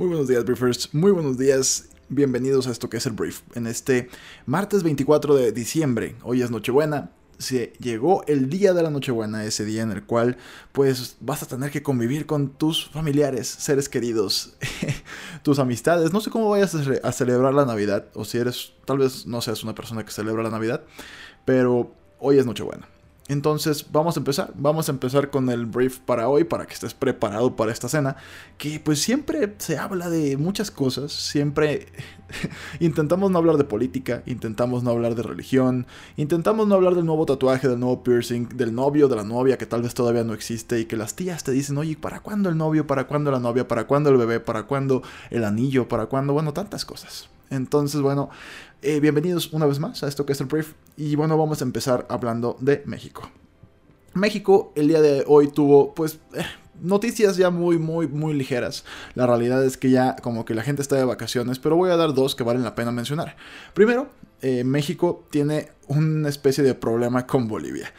Muy buenos días, Briefers. Muy buenos días. Bienvenidos a esto que es el Brief. En este martes 24 de diciembre, hoy es Nochebuena, se llegó el día de la Nochebuena, ese día en el cual pues vas a tener que convivir con tus familiares, seres queridos, tus amistades. No sé cómo vayas a celebrar la Navidad, o si eres, tal vez no seas una persona que celebra la Navidad, pero hoy es Nochebuena. Entonces vamos a empezar, vamos a empezar con el brief para hoy, para que estés preparado para esta cena, que pues siempre se habla de muchas cosas, siempre intentamos no hablar de política, intentamos no hablar de religión, intentamos no hablar del nuevo tatuaje, del nuevo piercing, del novio, de la novia que tal vez todavía no existe y que las tías te dicen, oye, ¿para cuándo el novio? ¿Para cuándo la novia? ¿Para cuándo el bebé? ¿Para cuándo el anillo? ¿Para cuándo? Bueno, tantas cosas. Entonces, bueno, eh, bienvenidos una vez más a esto que es el brief. Y bueno, vamos a empezar hablando de México. México el día de hoy tuvo, pues, eh, noticias ya muy, muy, muy ligeras. La realidad es que ya como que la gente está de vacaciones, pero voy a dar dos que valen la pena mencionar. Primero, eh, México tiene una especie de problema con Bolivia.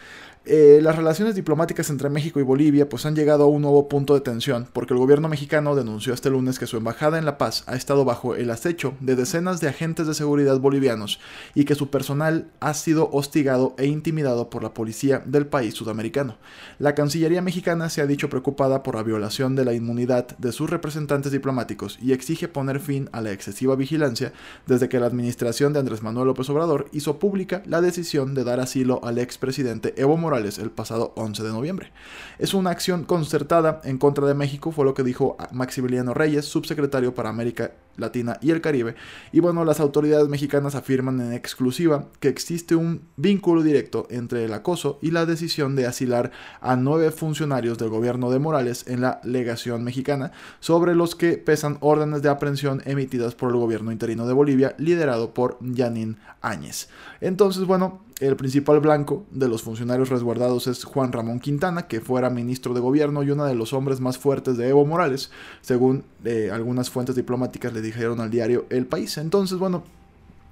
Eh, las relaciones diplomáticas entre México y Bolivia pues han llegado a un nuevo punto de tensión porque el gobierno mexicano denunció este lunes que su embajada en La Paz ha estado bajo el acecho de decenas de agentes de seguridad bolivianos y que su personal ha sido hostigado e intimidado por la policía del país sudamericano. La Cancillería mexicana se ha dicho preocupada por la violación de la inmunidad de sus representantes diplomáticos y exige poner fin a la excesiva vigilancia desde que la administración de Andrés Manuel López Obrador hizo pública la decisión de dar asilo al expresidente Evo Morales el pasado 11 de noviembre. Es una acción concertada en contra de México, fue lo que dijo Maximiliano Reyes, subsecretario para América Latina y el Caribe. Y bueno, las autoridades mexicanas afirman en exclusiva que existe un vínculo directo entre el acoso y la decisión de asilar a nueve funcionarios del gobierno de Morales en la legación mexicana, sobre los que pesan órdenes de aprehensión emitidas por el gobierno interino de Bolivia, liderado por Yanin Áñez. Entonces, bueno, el principal blanco de los funcionarios resguardados es Juan Ramón Quintana, que fuera ministro de gobierno y uno de los hombres más fuertes de Evo Morales, según eh, algunas fuentes diplomáticas le dijeron al diario El País. Entonces, bueno,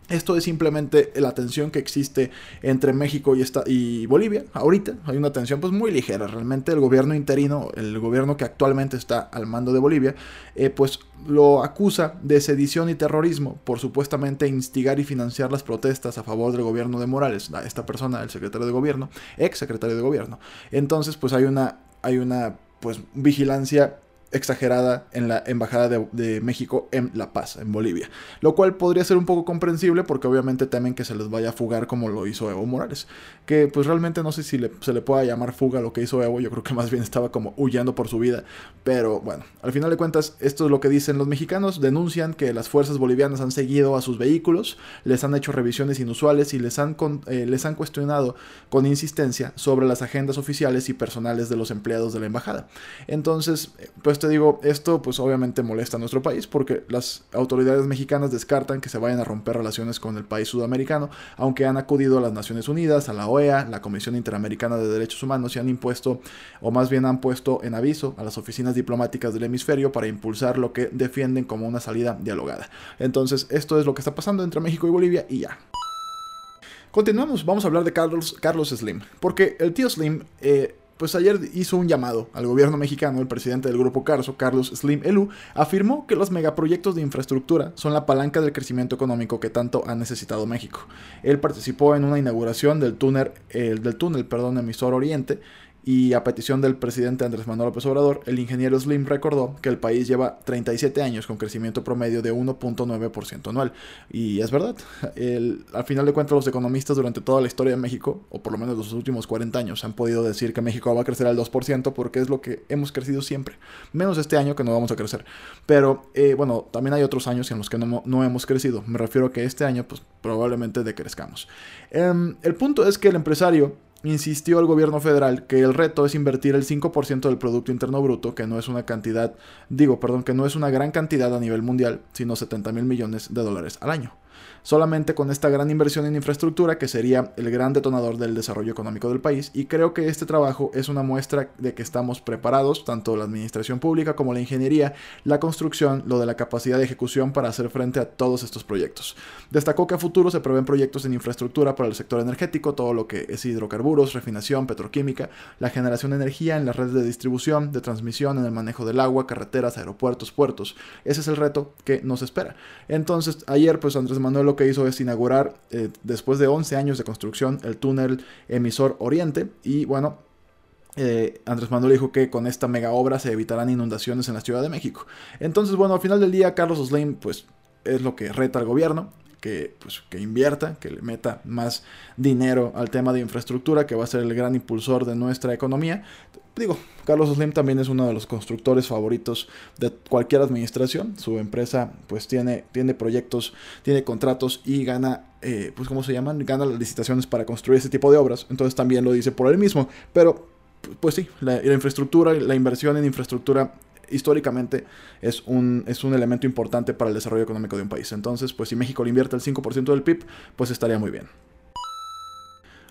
esto es simplemente la tensión que existe entre México y, Bolivia. Ahorita hay una tensión pues muy ligera. Realmente el gobierno interino, el gobierno que actualmente está al mando de Bolivia, eh, pues lo acusa de sedición y terrorismo por supuestamente instigar y financiar las protestas a favor del gobierno de Morales. Esta persona, el secretario de gobierno, ex secretario de gobierno. Entonces pues hay una, hay una pues vigilancia exagerada en la Embajada de, México en La Paz, en Bolivia. Lo cual podría ser un poco comprensible porque obviamente temen que se les vaya a fugar como lo hizo Evo Morales. Que pues realmente no sé si se le pueda llamar fuga lo que hizo Evo, yo creo que más bien estaba como huyendo por su vida. Pero bueno, al final de cuentas esto es lo que dicen los mexicanos. Denuncian que las fuerzas bolivianas han seguido a sus vehículos, les han hecho revisiones inusuales y les han, eh, les han cuestionado con insistencia sobre las agendas oficiales y personales de los empleados de la embajada. Entonces, pues te digo, esto pues obviamente molesta a nuestro país porque las autoridades mexicanas descartan que se vayan a romper relaciones con el país sudamericano, aunque han acudido a las Naciones Unidas, a la OEA, la Comisión Interamericana de Derechos Humanos y han impuesto, o más bien han puesto en aviso a las oficinas diplomáticas del hemisferio para impulsar lo que defienden como una salida dialogada. Entonces, esto es lo que está pasando entre México y Bolivia y ya. Continuamos, vamos a hablar de Carlos, Carlos Slim, porque el tío Slim eh, pues ayer hizo un llamado al gobierno mexicano, el presidente del grupo Carso, Carlos Slim Elu, afirmó que los megaproyectos de infraestructura son la palanca del crecimiento económico que tanto ha necesitado México. Él participó en una inauguración del túnel, del túnel perdón, emisor Oriente y a petición del presidente Andrés Manuel López Obrador, el ingeniero Slim recordó que el país lleva 37 años con crecimiento promedio de 1.9% anual. Y es verdad, al final de cuentas los economistas durante toda la historia de México, o por lo menos los últimos 40 años, han podido decir que México va a crecer al 2% porque es lo que hemos crecido siempre. Menos este año que no vamos a crecer. Pero eh, bueno, también hay otros años en los que no, no, hemos crecido. Me refiero a que este año pues probablemente decrezcamos. Eh, el punto es que el empresario insistió el gobierno federal que el reto es invertir el 5% del Producto Interno Bruto, que no es una cantidad, digo, perdón, que no es una gran cantidad a nivel mundial, sino 70 mil millones de dólares al año solamente con esta gran inversión en infraestructura que sería el gran detonador del desarrollo económico del país y creo que este trabajo es una muestra de que estamos preparados, tanto la administración pública como la ingeniería, la construcción, lo de la capacidad de ejecución para hacer frente a todos estos proyectos. Destacó que a futuro se prevén proyectos en infraestructura para el sector energético, todo lo que es hidrocarburos, refinación, petroquímica, la generación de energía en las redes de distribución, de transmisión, en el manejo del agua, carreteras, aeropuertos, puertos. Ese es el reto que nos espera. Entonces, ayer pues Andrés Manuel lo que hizo es inaugurar, eh, después de 11 años de construcción, el túnel emisor Oriente. Y bueno, eh, Andrés Manuel dijo que con esta mega obra se evitarán inundaciones en la Ciudad de México. Entonces, bueno, al final del día, Carlos Slim, pues es lo que reta al gobierno. Que, pues, que invierta, que le meta más dinero al tema de infraestructura, que va a ser el gran impulsor de nuestra economía. Digo, Carlos Slim también es uno de los constructores favoritos de cualquier administración. Su empresa pues tiene, tiene proyectos, tiene contratos y gana, eh, pues ¿cómo se llaman? Gana las licitaciones para construir ese tipo de obras. Entonces también lo dice por él mismo. Pero pues sí, la, infraestructura, la inversión en infraestructura históricamente es un, es un elemento importante para el desarrollo económico de un país. Entonces, pues si México le invierte el 5% del PIB, pues estaría muy bien.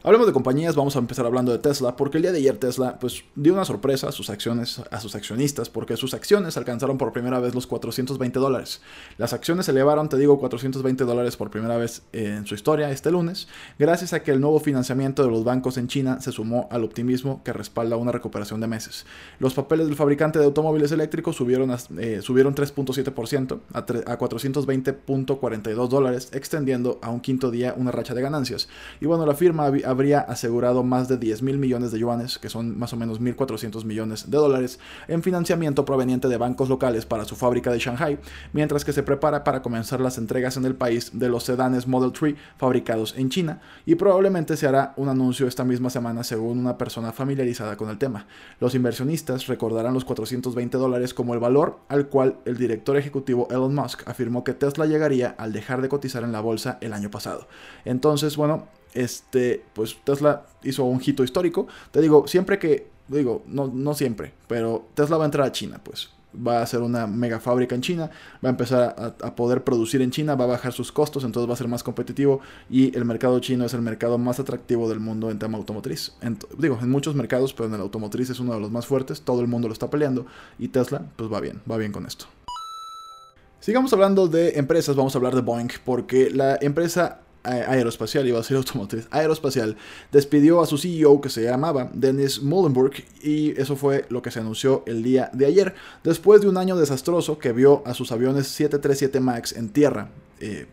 Hablemos de compañías, vamos a empezar hablando de Tesla, porque el día de ayer Tesla pues dio una sorpresa a sus acciones, a sus accionistas, porque sus acciones alcanzaron por primera vez los 420 dólares. Las acciones se elevaron, te digo, 420 dólares por primera vez en su historia este lunes, gracias a que el nuevo financiamiento de los bancos en China se sumó al optimismo que respalda una recuperación de meses. Los papeles del fabricante de automóviles eléctricos subieron, eh, subieron 3.7% a, a 420.42 dólares, extendiendo a un quinto día una racha de ganancias. Y bueno, la firma habría asegurado más de 10 mil millones de yuanes, que son más o menos 1.400 millones de dólares, en financiamiento proveniente de bancos locales para su fábrica de Shanghai, mientras que se prepara para comenzar las entregas en el país de los sedanes Model 3 fabricados en China, y probablemente se hará un anuncio esta misma semana según una persona familiarizada con el tema. Los inversionistas recordarán los 420 dólares como el valor al cual el director ejecutivo Elon Musk afirmó que Tesla llegaría al dejar de cotizar en la bolsa el año pasado. Entonces, bueno, este, pues Tesla hizo un hito histórico. Te digo, siempre que, digo, no, no siempre, pero Tesla va a entrar a China, pues va a hacer una mega fábrica en China, va a empezar a, poder producir en China, va a bajar sus costos, entonces va a ser más competitivo y el mercado chino es el mercado más atractivo del mundo en tema automotriz. digo, en muchos mercados, pero en el automotriz es uno de los más fuertes, todo el mundo lo está peleando y Tesla pues va bien, va bien con esto. Sigamos hablando de empresas, vamos a hablar de Boeing, porque la empresa aeroespacial, iba a ser automotriz, aeroespacial, despidió a su CEO que se llamaba Dennis Mullenberg y eso fue lo que se anunció el día de ayer, después de un año desastroso que vio a sus aviones 737 MAX en tierra eh,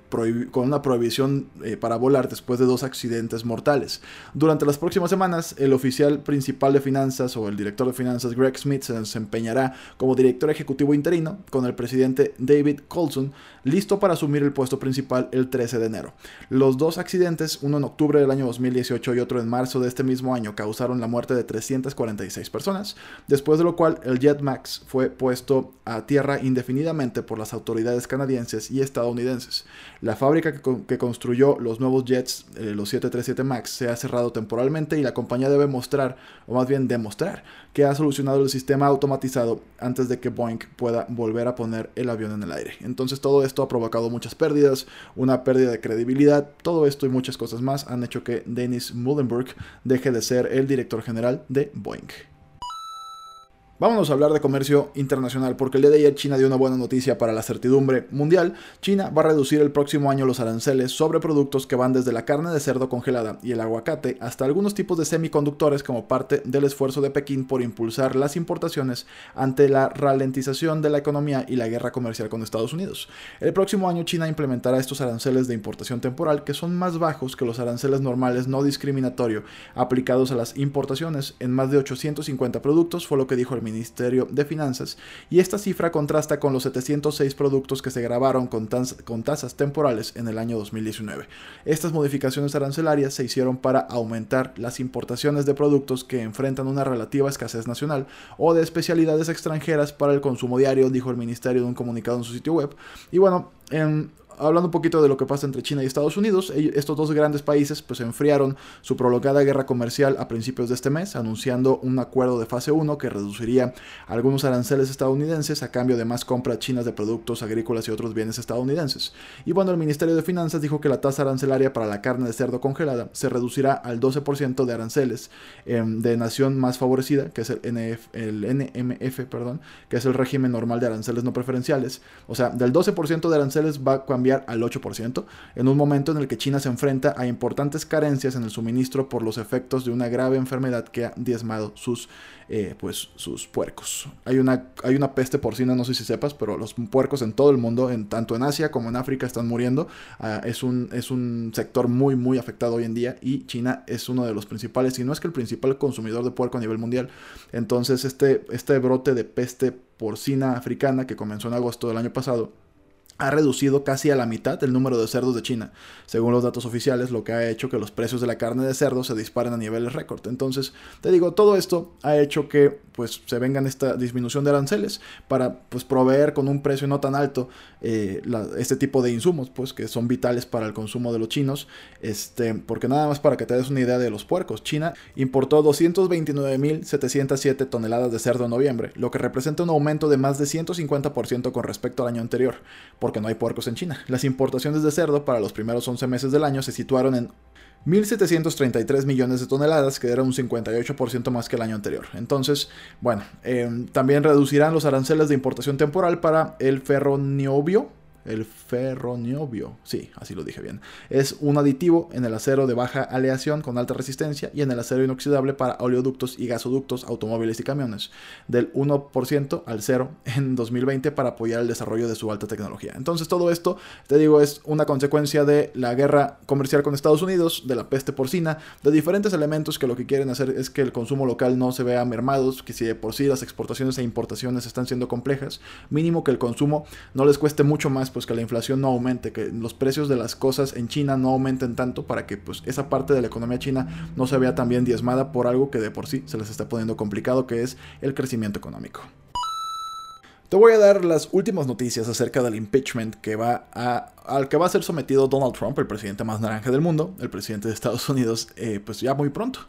con una prohibición eh, para volar después de dos accidentes mortales. Durante las próximas semanas, el oficial principal de finanzas o el director de finanzas Greg Smith se desempeñará como director ejecutivo interino con el presidente David Colson listo para asumir el puesto principal el 13 de enero. Los dos accidentes, uno en octubre del año 2018 y otro en marzo de este mismo año, causaron la muerte de 346 personas, después de lo cual el Jet Max fue puesto a tierra indefinidamente por las autoridades canadienses y estadounidenses. La fábrica que, construyó los nuevos jets, eh, los 737 MAX, se ha cerrado temporalmente y la compañía debe mostrar, o más bien demostrar, que ha solucionado el sistema automatizado antes de que Boeing pueda volver a poner el avión en el aire. Entonces todo esto ha provocado muchas pérdidas, una pérdida de credibilidad, todo esto y muchas cosas más han hecho que Dennis Mullenberg deje de ser el director general de Boeing. Vámonos a hablar de comercio internacional, porque el día de ayer China dio una buena noticia para la certidumbre mundial. China va a reducir el próximo año los aranceles sobre productos que van desde la carne de cerdo congelada y el aguacate hasta algunos tipos de semiconductores como parte del esfuerzo de Pekín por impulsar las importaciones ante la ralentización de la economía y la guerra comercial con Estados Unidos. El próximo año China implementará estos aranceles de importación temporal que son más bajos que los aranceles normales no discriminatorio aplicados a las importaciones en más de 850 productos, fue lo que dijo el Ministerio de Finanzas, y esta cifra contrasta con los 706 productos que se grabaron con, tasas temporales en el año 2019. Estas modificaciones arancelarias se hicieron para aumentar las importaciones de productos que enfrentan una relativa escasez nacional o de especialidades extranjeras para el consumo diario, dijo el ministerio en un comunicado en su sitio web. Y bueno, en hablando un poquito de lo que pasa entre China y Estados Unidos, estos dos grandes países pues enfriaron su prolongada guerra comercial a principios de este mes, anunciando un acuerdo de fase 1 que reduciría algunos aranceles estadounidenses a cambio de más compras chinas de productos agrícolas y otros bienes estadounidenses. Y bueno, el Ministerio de Finanzas dijo que la tasa arancelaria para la carne de cerdo congelada se reducirá al 12% de aranceles em, de nación más favorecida, que es el, NMF, perdón, que es el régimen normal de aranceles no preferenciales. O sea, del 12% de aranceles va a cambiar al 8%, en un momento en el que China se enfrenta a importantes carencias en el suministro por los efectos de una grave enfermedad que ha diezmado sus, eh, pues, sus puercos. Hay una, hay una peste porcina, no sé si sepas, pero los puercos en todo el mundo, en, tanto en Asia como en África, están muriendo. Ah, es, un, es un sector muy, muy afectado hoy en día y China es uno de los principales, y no es que el principal consumidor de puerco a nivel mundial. Entonces, este, este brote de peste porcina africana que comenzó en agosto del año pasado, ha reducido casi a la mitad el número de cerdos de China, según los datos oficiales, lo que ha hecho que los precios de la carne de cerdo se disparen a niveles récord. Entonces, te digo, todo esto ha hecho que pues se vengan esta disminución de aranceles para pues proveer con un precio no tan alto eh, este tipo de insumos, pues que son vitales para el consumo de los chinos, este, porque nada más para que te des una idea de los puercos, China importó 229.707 toneladas de cerdo en noviembre, lo que representa un aumento de más de 150% con respecto al año anterior porque no hay puercos en China. Las importaciones de cerdo para los primeros 11 meses del año se situaron en 1.733 millones de toneladas, que era un 58% más que el año anterior. Entonces, bueno, em, también reducirán los aranceles de importación temporal para el ferroniobio, el ferroniobio, sí, así lo dije bien, es un aditivo en el acero de baja aleación con alta resistencia y en el acero inoxidable para oleoductos y gasoductos, automóviles y camiones, del 1% al 0 en 2020 para apoyar el desarrollo de su alta tecnología. Entonces todo esto, te digo, es una consecuencia de la guerra comercial con Estados Unidos, de la peste porcina, de diferentes elementos que lo que quieren hacer es que el consumo local no se vea mermados, que si de por sí las exportaciones e importaciones están siendo complejas, mínimo que el consumo no les cueste mucho más pues que la inflación no aumente, que los precios de las cosas en China no aumenten tanto para que pues esa parte de la economía china no se vea tan bien diezmada por algo que de por sí se les está poniendo complicado, que es el crecimiento económico. Te voy a dar las últimas noticias acerca del impeachment que va al que va a ser sometido Donald Trump, el presidente más naranja del mundo, el presidente de Estados Unidos, eh, pues ya muy pronto.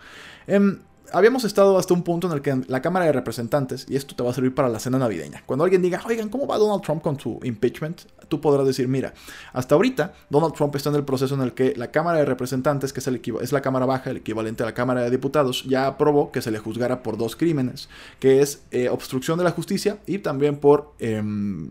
Em, habíamos estado hasta un punto en el que la Cámara de Representantes, y esto te va a servir para la cena navideña, cuando alguien diga, oigan, ¿cómo va Donald Trump con su impeachment? Tú podrás decir, mira, hasta ahorita Donald Trump está en el proceso en el que la Cámara de Representantes, que es, el es la Cámara Baja, el equivalente a la Cámara de Diputados, ya aprobó que se le juzgara por dos crímenes, que es eh, obstrucción de la justicia y también por em,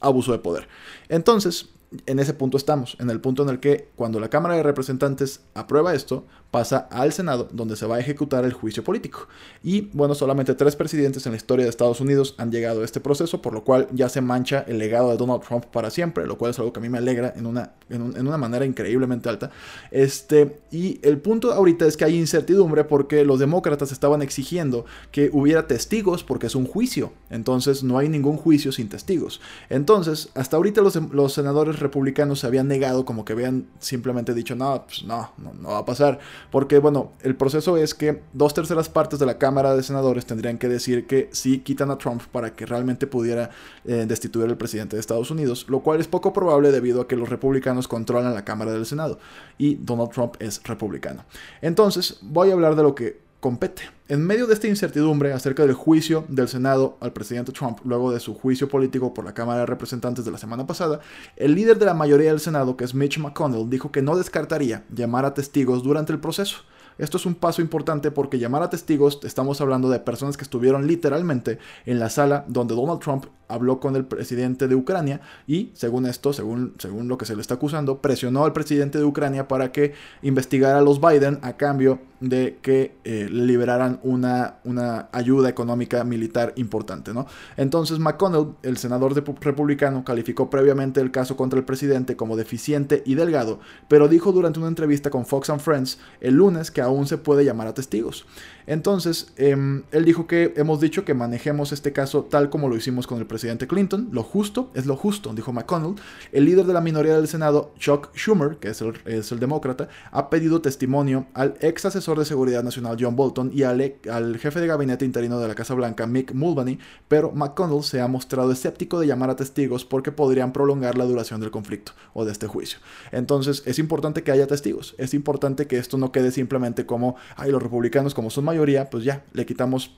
abuso de poder. Entonces, en ese punto estamos, en el punto en el que cuando la Cámara de Representantes aprueba esto, pasa al Senado, donde se va a ejecutar el juicio político. Y bueno, solamente tres presidentes en la historia de Estados Unidos han llegado a este proceso, por lo cual ya se mancha el legado de Donald Trump para siempre, lo cual es algo que a mí me alegra en una, en, una manera increíblemente alta. Este, y el punto ahorita es que hay incertidumbre porque los demócratas estaban exigiendo que hubiera testigos porque es un juicio. Entonces no hay ningún juicio sin testigos. Entonces, hasta ahorita los, los senadores republicanos se habían negado como que habían simplemente dicho, no, pues no, no, va a pasar. Porque, bueno, el proceso es que dos terceras partes de la Cámara de Senadores tendrían que decir que sí quitan a Trump para que realmente pudiera eh, destituir al presidente de Estados Unidos, lo cual es poco probable debido a que los republicanos controlan la Cámara del Senado y Donald Trump es republicano. Entonces, voy a hablar de lo que compete. En medio de esta incertidumbre acerca del juicio del Senado al presidente Trump luego de su juicio político por la Cámara de Representantes de la semana pasada, el líder de la mayoría del Senado, que es Mitch McConnell, dijo que no descartaría llamar a testigos durante el proceso. Esto es un paso importante porque llamar a testigos, estamos hablando de personas que estuvieron literalmente en la sala donde Donald Trump habló con el presidente de Ucrania y, según esto, según, según lo que se le está acusando, presionó al presidente de Ucrania para que investigara a los Biden a cambio de que eh, liberaran una, una ayuda económica militar importante. ¿no? Entonces McConnell, el senador republicano, calificó previamente el caso contra el presidente como deficiente y delgado, pero dijo durante una entrevista con Fox and Friends el lunes que aún se puede llamar a testigos. Entonces, em, él dijo que hemos dicho que manejemos este caso tal como lo hicimos con el presidente Clinton. Lo justo es lo justo, dijo McConnell. El líder de la minoría del Senado, Chuck Schumer, que es el, es el demócrata, ha pedido testimonio al ex asesor de seguridad nacional John Bolton y al, al jefe de gabinete interino de la Casa Blanca, Mick Mulvaney, pero McConnell se ha mostrado escéptico de llamar a testigos porque podrían prolongar la duración del conflicto o de este juicio. Entonces, es importante que haya testigos. Es importante que esto no quede simplemente como, ay, los republicanos como son mayoría, pues ya, le quitamos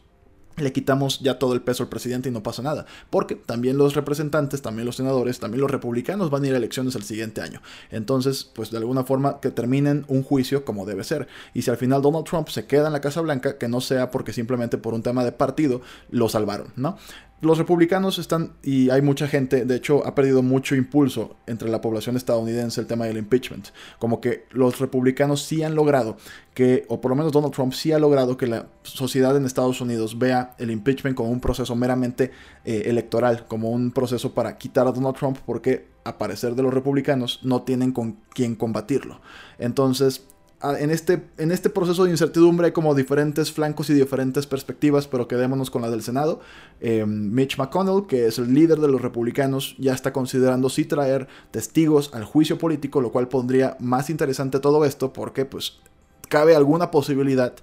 le quitamos ya todo el peso al presidente y no pasa nada. Porque también los representantes, también los senadores, también los republicanos van a ir a elecciones el siguiente año. Entonces, pues de alguna forma que terminen un juicio como debe ser. Y si al final Donald Trump se queda en la Casa Blanca, que no sea porque simplemente por un tema de partido lo salvaron, ¿no? Los republicanos están, y hay mucha gente, de hecho ha perdido mucho impulso entre la población estadounidense el tema del impeachment. Como que los republicanos sí han logrado que, o por lo menos Donald Trump sí ha logrado que la sociedad en Estados Unidos vea el impeachment como un proceso meramente eh, electoral, como un proceso para quitar a Donald Trump porque a parecer de los republicanos no tienen con quién combatirlo. Entonces en este, en este proceso de incertidumbre hay como diferentes flancos y diferentes perspectivas, pero quedémonos con la del Senado. Em, Mitch McConnell, que es el líder de los republicanos, ya está considerando si traer testigos al juicio político, lo cual pondría más interesante todo esto porque pues cabe alguna posibilidad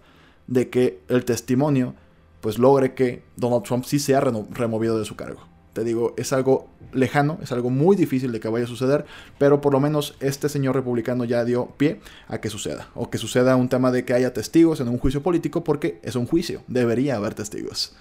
de que el testimonio pues logre que Donald Trump sí sea removido de su cargo. Te digo, es algo lejano, es algo muy difícil de que vaya a suceder, pero por lo menos este señor republicano ya dio pie a que suceda, o que suceda un tema de que haya testigos en un juicio político, porque es un juicio, debería haber testigos.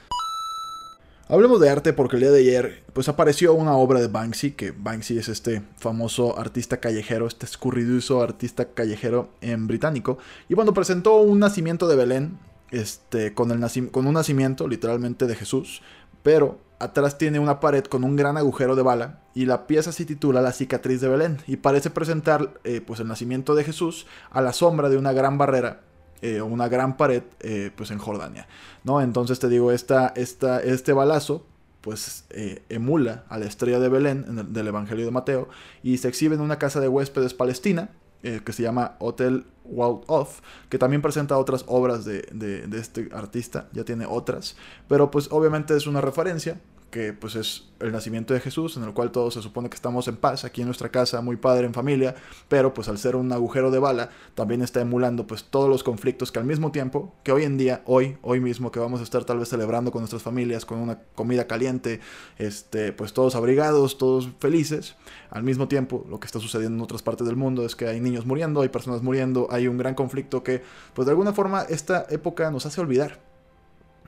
Hablemos de arte porque el día de ayer pues apareció una obra de Banksy, que Banksy es este famoso artista callejero, este escurridizo artista callejero en británico, y cuando presentó un nacimiento de Belén, este, con, el con un nacimiento literalmente de Jesús, pero atrás tiene una pared con un gran agujero de bala y la pieza se titula La cicatriz de Belén y parece presentar eh, pues el nacimiento de Jesús a la sombra de una gran barrera eh, o una gran pared eh, pues en Jordania, ¿no? Entonces te digo, esta, esta, este balazo pues emula a la estrella de Belén del Evangelio de Mateo y se exhibe en una casa de huéspedes palestina que se llama Hotel Wild Off, que también presenta otras obras de, de, este artista, ya tiene otras, pero pues obviamente es una referencia que pues es el nacimiento de Jesús, en el cual todos se supone que estamos en paz aquí en nuestra casa, muy padre, en familia, pero pues al ser un agujero de bala, también está emulando pues todos los conflictos que al mismo tiempo, que hoy en día, hoy, hoy mismo, que vamos a estar tal vez celebrando con nuestras familias, con una comida caliente, este, pues todos abrigados, todos felices, al mismo tiempo lo que está sucediendo en otras partes del mundo es que hay niños muriendo, hay personas muriendo, hay un gran conflicto que pues de alguna forma esta época nos hace olvidar.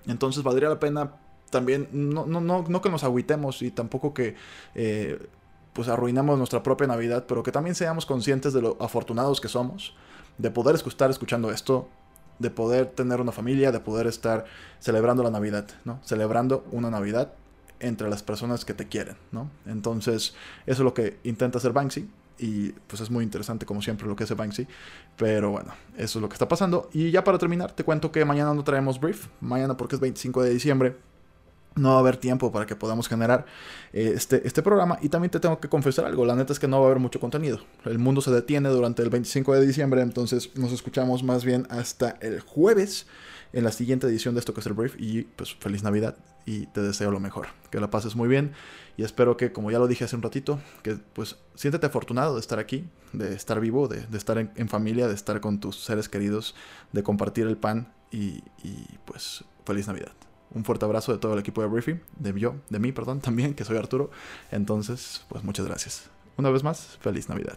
Entonces valdría la pena también no, no, no, no que nos agüitemos y tampoco que eh, pues arruinamos nuestra propia Navidad, pero que también seamos conscientes de lo afortunados que somos, de poder estar escuchando esto, de poder tener una familia, de poder estar celebrando la Navidad, ¿no? Celebrando una Navidad entre las personas que te quieren, ¿no? Entonces, eso es lo que intenta hacer Banksy. Y pues es muy interesante como siempre lo que hace Banksy. Pero bueno, eso es lo que está pasando. Y ya para terminar, te cuento que mañana no traemos brief. Mañana porque es 25 de diciembre no va a haber tiempo para que podamos generar eh, este, este programa. Y también te tengo que confesar algo, la neta es que no va a haber mucho contenido. El mundo se detiene durante el 25 de diciembre, entonces nos escuchamos más bien hasta el jueves en la siguiente edición de esto que es el brief. Y pues feliz Navidad y te deseo lo mejor. Que la pases muy bien y espero que, como ya lo dije hace un ratito, que pues siéntete afortunado de estar aquí, de estar vivo, de, estar en, familia, de estar con tus seres queridos, de compartir el pan y, y pues feliz Navidad. Un fuerte abrazo de todo el equipo de Briefing, de yo, de mí, perdón, también, que soy Arturo. Entonces, pues muchas gracias. Una vez más, feliz Navidad.